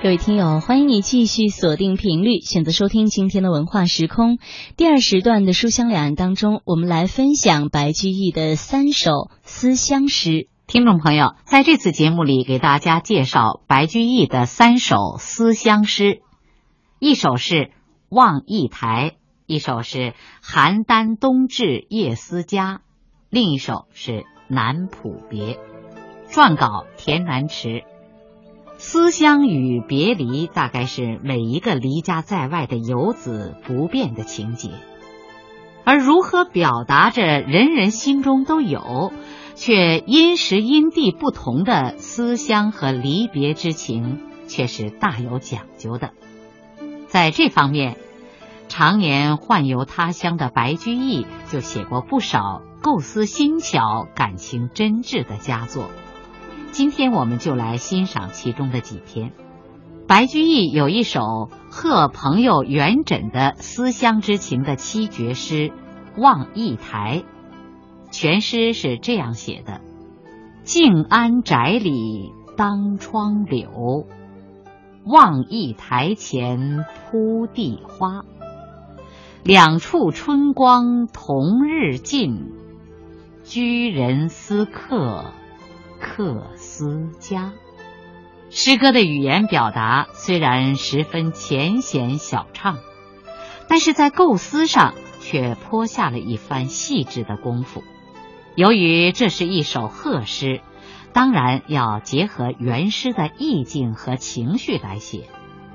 各位听友，欢迎你继续锁定频率，选择收听今天的文化时空第二时段的书香两岸当中，我们来分享白居易的三首思乡诗。听众朋友，在这次节目里，给大家介绍白居易的三首思乡诗，一首是《望驿台》，一首是《邯郸冬至夜思家》，另一首是《南浦别》。撰稿田南池。思乡与别离，大概是每一个离家在外的游子不变的情节。而如何表达着人人心中都有，却因时因地不同的思乡和离别之情，却是大有讲究的。在这方面，常年宦游他乡的白居易就写过不少构思新巧、感情真挚的佳作。今天我们就来欣赏其中的几篇。白居易有一首贺朋友元稹的思乡之情的七绝诗《望驿台》，全诗是这样写的：“静安宅里当窗柳，望驿台前铺地花。两处春光同日尽，居人思客。”客思家，诗歌的语言表达虽然十分浅显小畅，但是在构思上却颇下了一番细致的功夫。由于这是一首贺诗，当然要结合原诗的意境和情绪来写。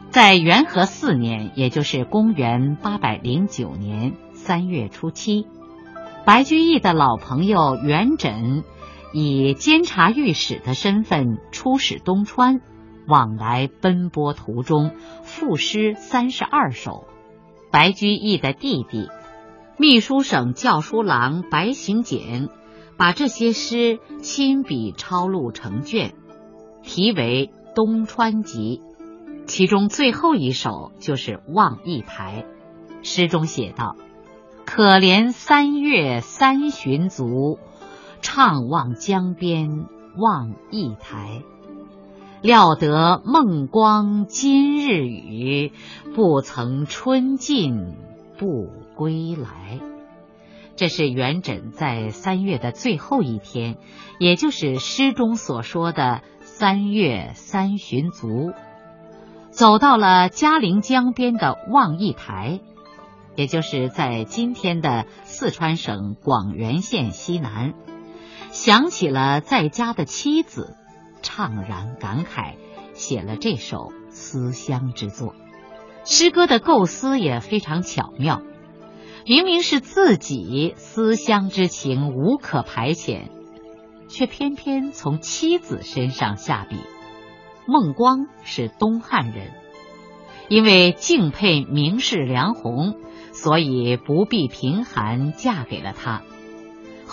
在元和四年，也就是公元八百零九年三月初七，白居易的老朋友元稹。以监察御史的身份出使东川，往来奔波途中，赋诗三十二首。白居易的弟弟，秘书省校书郎白行简，把这些诗亲笔抄录成卷，题为《东川集》。其中最后一首就是《望驿台》，诗中写道：“可怜三月三旬足。”怅望江边望驿台，料得梦光今日雨，不曾春尽不归来。这是元稹在三月的最后一天，也就是诗中所说的三月三旬足，走到了嘉陵江边的望驿台，也就是在今天的四川省广元县西南。想起了在家的妻子，怅然感慨，写了这首思乡之作。诗歌的构思也非常巧妙，明明是自己思乡之情无可排遣，却偏偏从妻子身上下笔。孟光是东汉人，因为敬佩名士梁鸿，所以不避贫寒嫁给了他。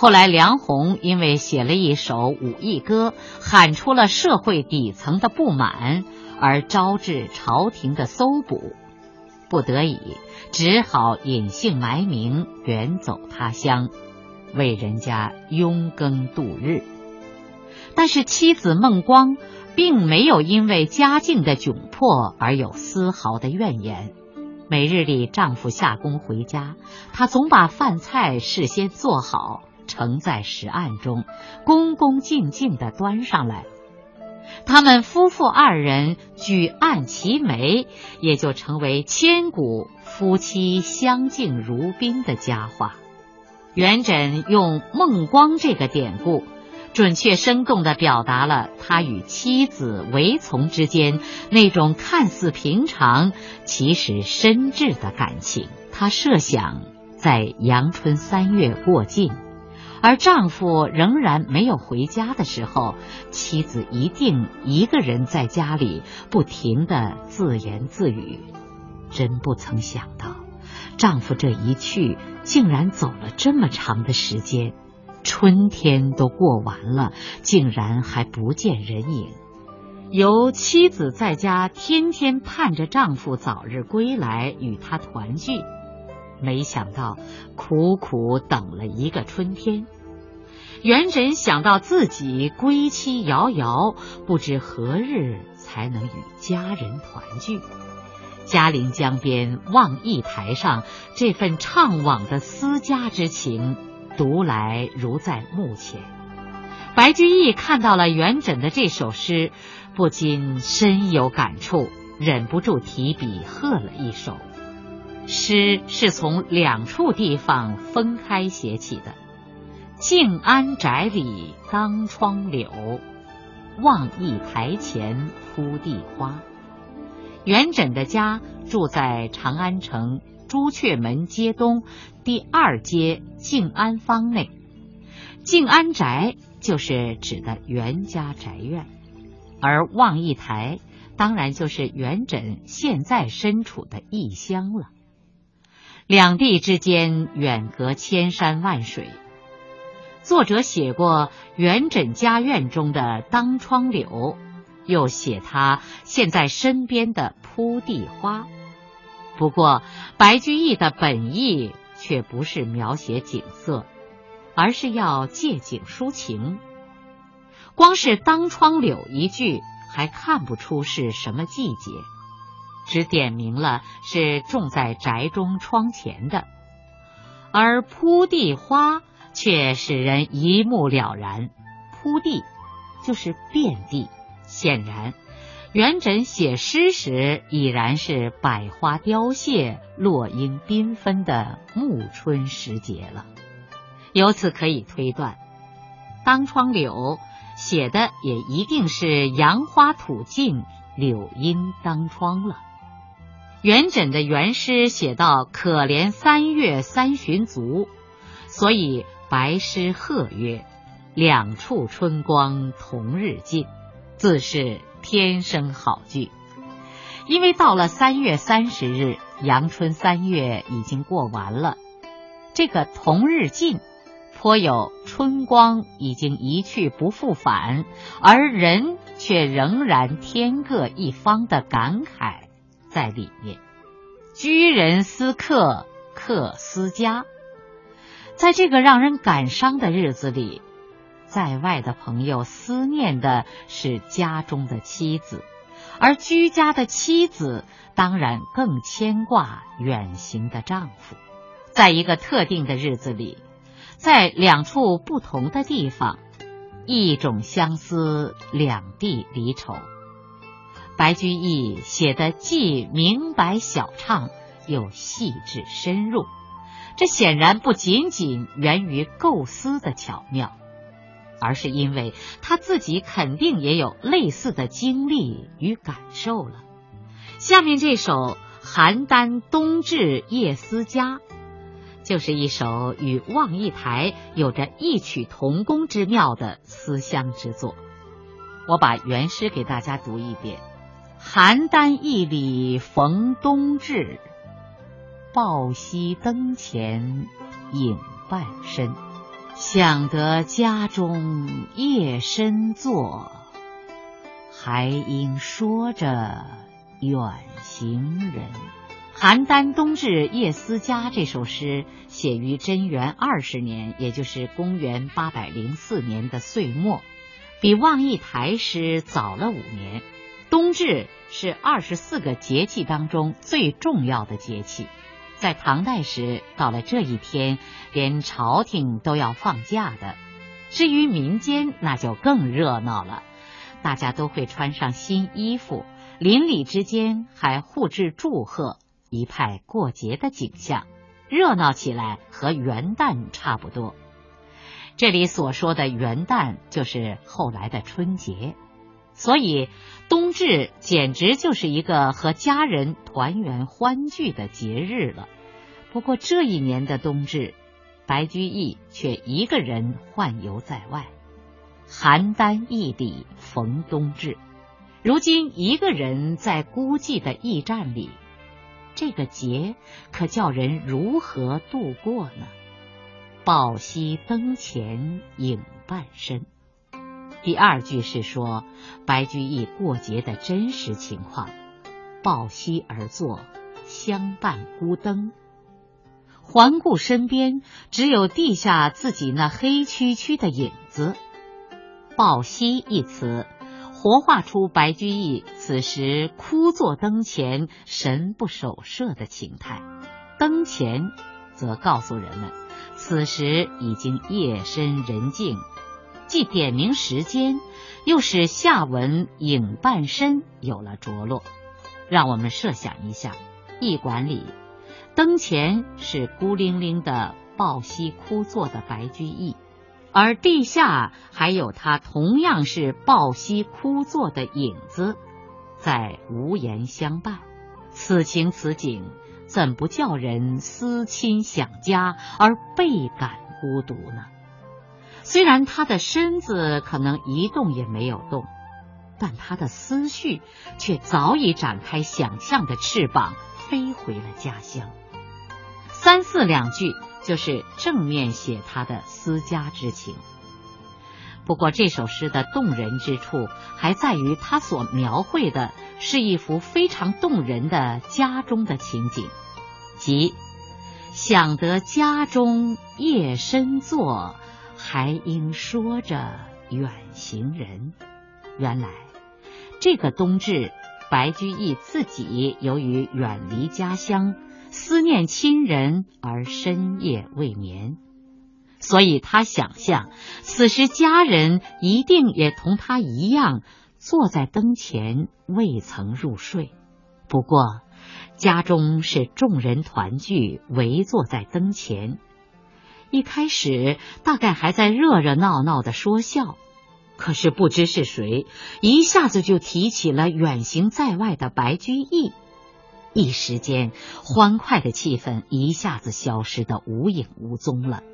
后来，梁鸿因为写了一首武艺歌，喊出了社会底层的不满，而招致朝廷的搜捕，不得已只好隐姓埋名，远走他乡，为人家拥耕度日。但是妻子孟光并没有因为家境的窘迫而有丝毫的怨言。每日里丈夫下工回家，她总把饭菜事先做好。盛在石案中，恭恭敬敬地端上来。他们夫妇二人举案齐眉，也就成为千古夫妻相敬如宾的佳话。元稹用孟光这个典故，准确生动地表达了他与妻子韦从之间那种看似平常，其实深挚的感情。他设想在阳春三月过境。而丈夫仍然没有回家的时候，妻子一定一个人在家里不停的自言自语。真不曾想到，丈夫这一去，竟然走了这么长的时间，春天都过完了，竟然还不见人影。由妻子在家天天盼着丈夫早日归来与她团聚。没想到，苦苦等了一个春天，元稹想到自己归期遥遥，不知何日才。能与家人团聚。嘉陵江边望驿台上这份怅惘的思家之情，读来如在目前。白居易看到了元稹的这首诗，不禁深有感触，忍不住提笔贺了一首。诗是从两处地方分开写起的：静安宅里当窗柳，望驿台前铺地花。元稹的家住在长安城朱雀门街东第二街静安坊内，静安宅就是指的袁家宅院，而望驿台当然就是元稹现在身处的异乡了。两地之间远隔千山万水，作者写过元稹家院中的当窗柳。又写他现在身边的铺地花，不过白居易的本意却不是描写景色，而是要借景抒情。光是当窗柳一句，还看不出是什么季节，只点明了是种在宅中窗前的，而铺地花却使人一目了然。铺地就是遍地。显然，元稹写诗时已然是百花凋谢、落英缤纷的暮春时节了。由此可以推断，当窗柳写的也一定是杨花吐尽，柳阴当窗了。元稹的原诗写到“可怜三月三旬足”，所以白诗贺曰：“两处春光同日尽。”自是天生好句，因为到了三月三十日，阳春三月已经过完了。这个同日尽，颇有春光已经一去不复返，而人却仍然天各一方的感慨在里面。居人思客，客思家，在这个让人感伤的日子里。在外的朋友思念的是家中的妻子，而居家的妻子当然更牵挂远行的丈夫。在一个特定的日子里，在两处不同的地方，一种相思，两地离愁。白居易写的既明白小畅，又细致深入，这显然不仅仅源于构思的巧妙。而是因为他自己肯定也有类似的经历与感受了。下面这首《邯郸冬至夜思家》，就是一首与望驿台有着异曲同工之妙的思乡之作。我把原诗给大家读一遍：邯郸驿里逢冬至，抱膝灯前影半身。想得家中夜深坐，还应说着远行人。《邯郸冬至夜思家》这首诗写于贞元二十年，也就是公元八百零四年的岁末，比望驿台诗早了五年。冬至是二十四个节气当中最重要的节气。在唐代时，到了这一天，连朝廷都要放假的。至于民间，那就更热闹了，大家都会穿上新衣服，邻里之间还互致祝贺，一派过节的景象，热闹起来和元旦差不多。这里所说的元旦，就是后来的春节。所以，冬至简直就是一个和家人团圆欢聚的节日了。不过这一年的冬至，白居易却一个人宦游在外，邯郸驿里逢冬至。如今一个人在孤寂的驿站里，这个节可叫人如何度过呢？抱膝灯前影半身。第二句是说白居易过节的真实情况：抱膝而坐，相伴孤灯。环顾身边，只有地下自己那黑黢黢的影子。抱膝一词，活画出白居易此时枯坐灯前、神不守舍的情态。灯前，则告诉人们，此时已经夜深人静，既点明时间，又使下文影半身有了着落。让我们设想一下，驿馆里，灯前是孤零零的抱膝枯坐的白居易。而地下还有他同样是抱膝枯坐的影子，在无言相伴。此情此景，怎不叫人思亲想家而倍感孤独呢？虽然他的身子可能一动也没有动，但他的思绪却早已展开想象的翅膀，飞回了家乡。三四两句。就是正面写他的思家之情。不过这首诗的动人之处，还在于他所描绘的是一幅非常动人的家中的情景，即想得家中夜深坐，还应说着远行人。原来这个冬至，白居易自己由于远离家乡。思念亲人而深夜未眠，所以他想象此时家人一定也同他一样坐在灯前未曾入睡。不过家中是众人团聚，围坐在灯前，一开始大概还在热热闹闹的说笑，可是不知是谁一下子就提起了远行在外的白居易。一时间，欢快的气氛一下子消失的无影无踪了。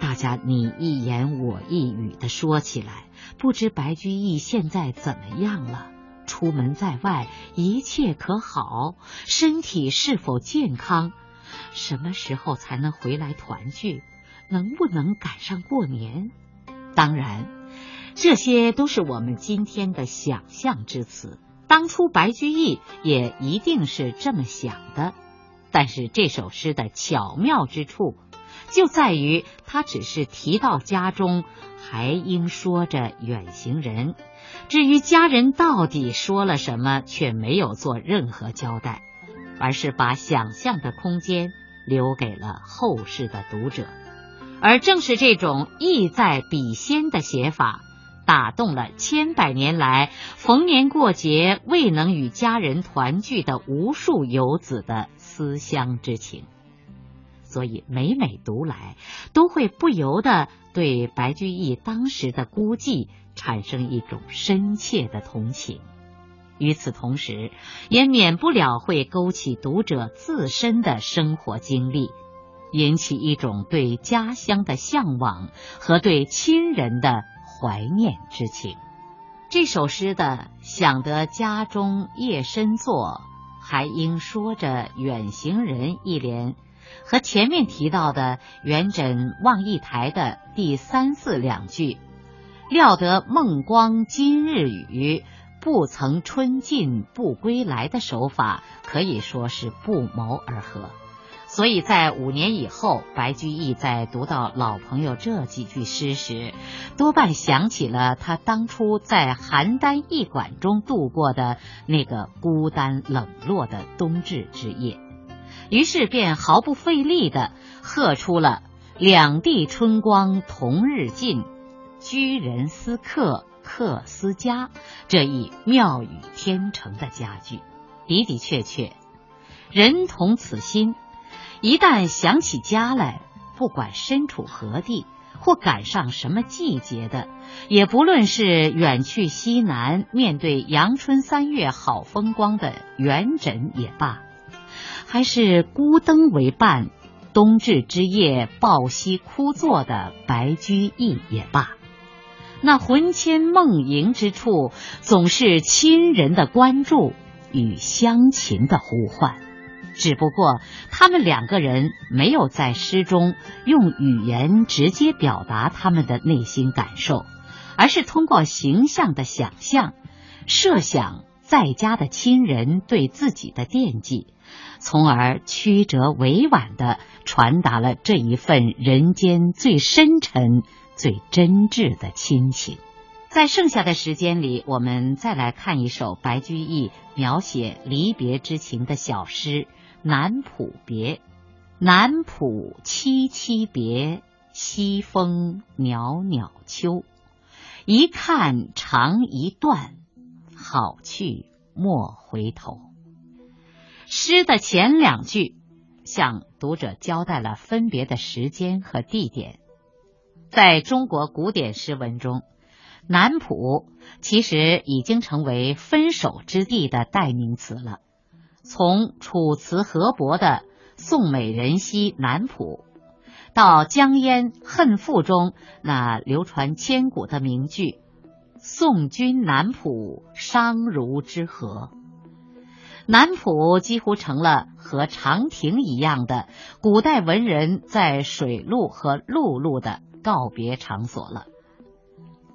大家你一言我一语的说起来，不知白居易现在怎么样了？出门在外，一切可好？身体是否健康？什么时候才能回来团聚？能不能赶上过年？当然，这些都是我们今天的想象之词。当初白居易也一定是这么想的，但是这首诗的巧妙之处就在于，他只是提到家中还应说着远行人，至于家人到底说了什么，却没有做任何交代，而是把想象的空间留给了后世的读者。而正是这种意在笔先的写法。打动了千百年来逢年过节未能与家人团聚的无数游子的思乡之情，所以每每读来，都会不由得对白居易当时的孤寂产生一种深切的同情。与此同时，也免不了会勾起读者自身的生活经历，引起一种对家乡的向往和对亲人的。怀念之情，这首诗的“想得家中夜深坐，还应说着远行人”一联，和前面提到的“元稹望驿台”的第三四两句“料得孟光今日雨，不曾春尽不归来”的手法，可以说是不谋而合。所以在五年以后，白居易在读到老朋友这几句诗时，多半想起了他当初在邯郸驿馆中度过的那个孤单冷落的冬至之夜，于是便毫不费力的喝出了“两地春光同日尽，居人思客，客思家”这一妙语天成的佳句。的的确确，人同此心。一旦想起家来，不管身处何地，或赶上什么季节的，也不论是远去西南，面对阳春三月好风光的元稹也罢，还是孤灯为伴，冬至之夜抱膝枯坐的白居易也罢，那魂牵梦萦之处，总是亲人的关注与乡情的呼唤。只不过，他们两个人没有在诗中用语言直接表达他们的内心感受，而是通过形象的想象，设想在家的亲人对自己的惦记，从而曲折委婉的传达了这一份人间最深沉、最真挚的亲情。在剩下的时间里，我们再来看一首白居易描写离别之情的小诗《南浦别》。南浦凄凄别，西风袅袅秋。一看长一段，好去莫回头。诗的前两句向读者交代了分别的时间和地点。在中国古典诗文中，南浦其实已经成为分手之地的代名词了。从楚辞河伯的“宋美人兮南浦”，到江淹《恨赋》中那流传千古的名句“送君南浦，伤如之何”，南浦几乎成了和长亭一样的古代文人在水路和陆路的。告别场所了。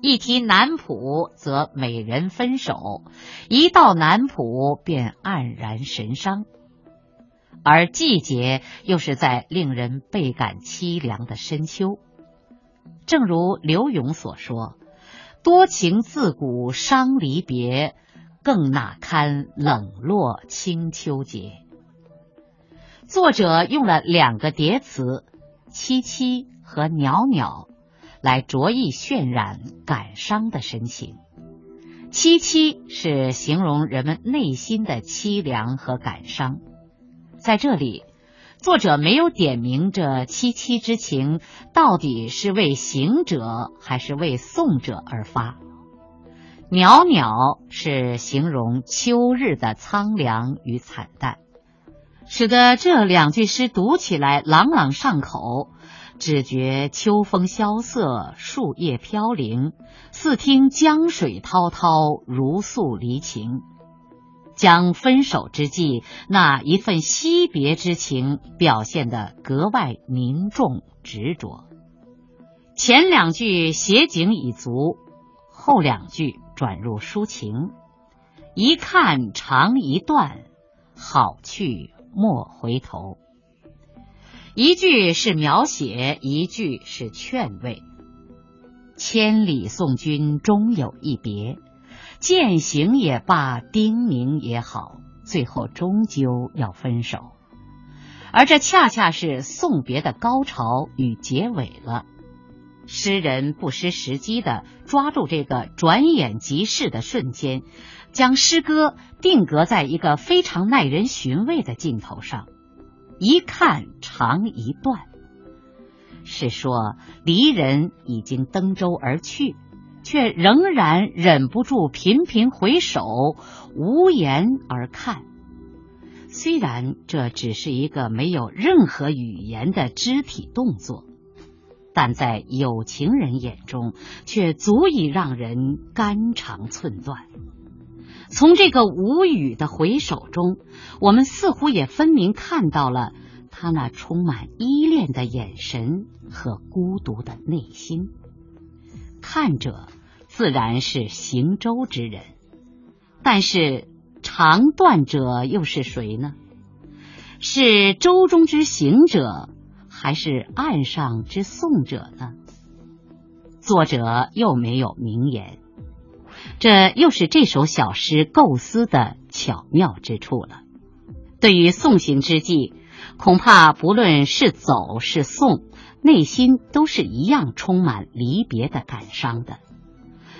一提南浦，则美人分手；一到南浦，便黯然神伤。而季节又是在令人倍感凄凉的深秋。正如刘永所说：“多情自古伤离别，更哪堪冷落清秋节。”作者用了两个叠词：凄凄。和袅袅，来着意渲染感伤的神情。凄凄是形容人们内心的凄凉和感伤。在这里，作者没有点明这凄凄之情到底是为行者还是为送者而发。袅袅是形容秋日的苍凉与惨淡，使得这两句诗读起来朗朗上口。只觉秋风萧瑟，树叶飘零，似听江水滔滔，如诉离情。将分手之际那一份惜别之情表现得格外凝重执着。前两句写景已足，后两句转入抒情。一看长一段，好去莫回头。一句是描写，一句是劝慰。千里送君终有一别，践行也罢，叮咛也好，最后终究要分手。而这恰恰是送别的高潮与结尾了。诗人不失时机的抓住这个转眼即逝的瞬间，将诗歌定格在一个非常耐人寻味的镜头上。一看长一段，是说离人已经登舟而去，却仍然忍不住频频回首，无言而看。虽然这只是一个没有任何语言的肢体动作，但在有情人眼中，却足以让人肝肠寸断。从这个无语的回首中，我们似乎也分明看到了他那充满依恋的眼神和孤独的内心。看者自然是行舟之人，但是长断者又是谁呢？是舟中之行者，还是岸上之送者呢？作者又没有明言。这又是这首小诗构思的巧妙之处了。对于送行之际，恐怕不论是走是送，内心都是一样充满离别的感伤的。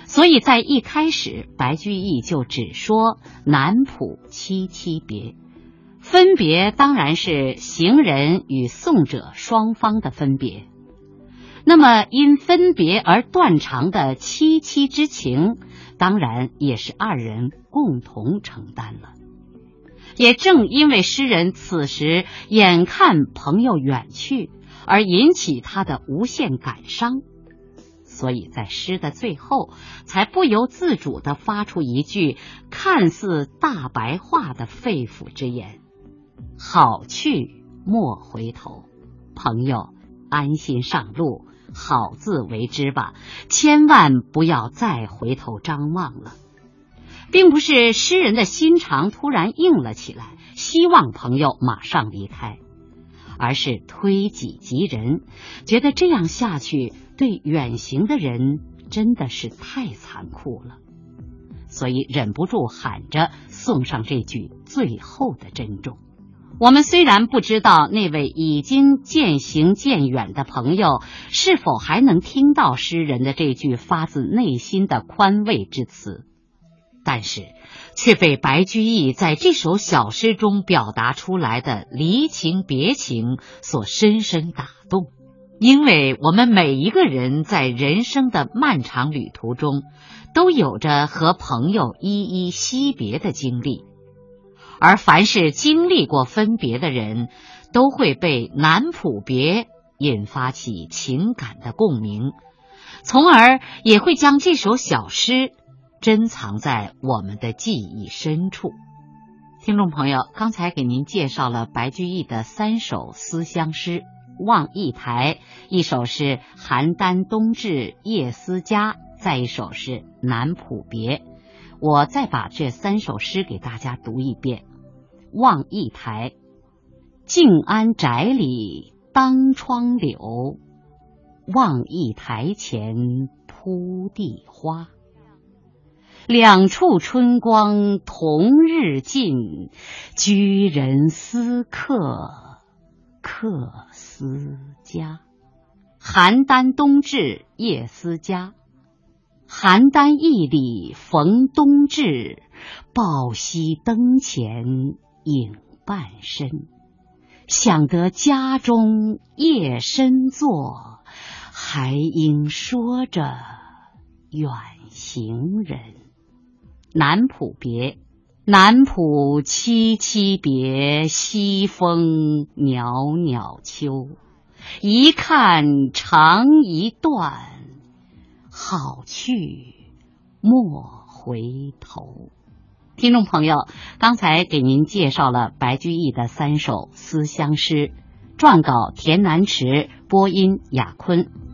所以在一开始，白居易就只说“南浦凄凄别”，分别当然是行人与送者双方的分别。那么因分别而断肠的凄凄之情。当然也是二人共同承担了。也正因为诗人此时眼看朋友远去，而引起他的无限感伤，所以在诗的最后才不由自主的发出一句看似大白话的肺腑之言：“好去莫回头，朋友安心上路。”好自为之吧，千万不要再回头张望了。并不是诗人的心肠突然硬了起来，希望朋友马上离开，而是推己及人，觉得这样下去对远行的人真的是太残酷了，所以忍不住喊着送上这句最后的珍重。我们虽然不知道那位已经渐行渐远的朋友是否还能听到诗人的这句发自内心的宽慰之词，但是却被白居易在这首小诗中表达出来的离情别情所深深打动。因为我们每一个人在人生的漫长旅途中，都有着和朋友依依惜别的经历。而凡是经历过分别的人，都会被南浦别引发起情感的共鸣，从而也会将这首小诗珍藏在我们的记忆深处。听众朋友，刚才给您介绍了白居易的三首思乡诗，《望驿台》一首是《邯郸冬至夜思家》，再一首是《南浦别》。我再把这三首诗给大家读一遍。望一台，静安宅里当窗柳，望一台前铺地花。两处春光同日尽，居人思客，客思家。邯郸冬至夜思家，邯郸驿里逢冬至，抱膝灯前。影半身，想得家中夜深坐，还应说着远行人。南浦别，南浦凄凄别，西风袅袅秋。一看长一段，好去莫回头。听众朋友，刚才给您介绍了白居易的三首思乡诗，撰稿田南池，播音雅坤。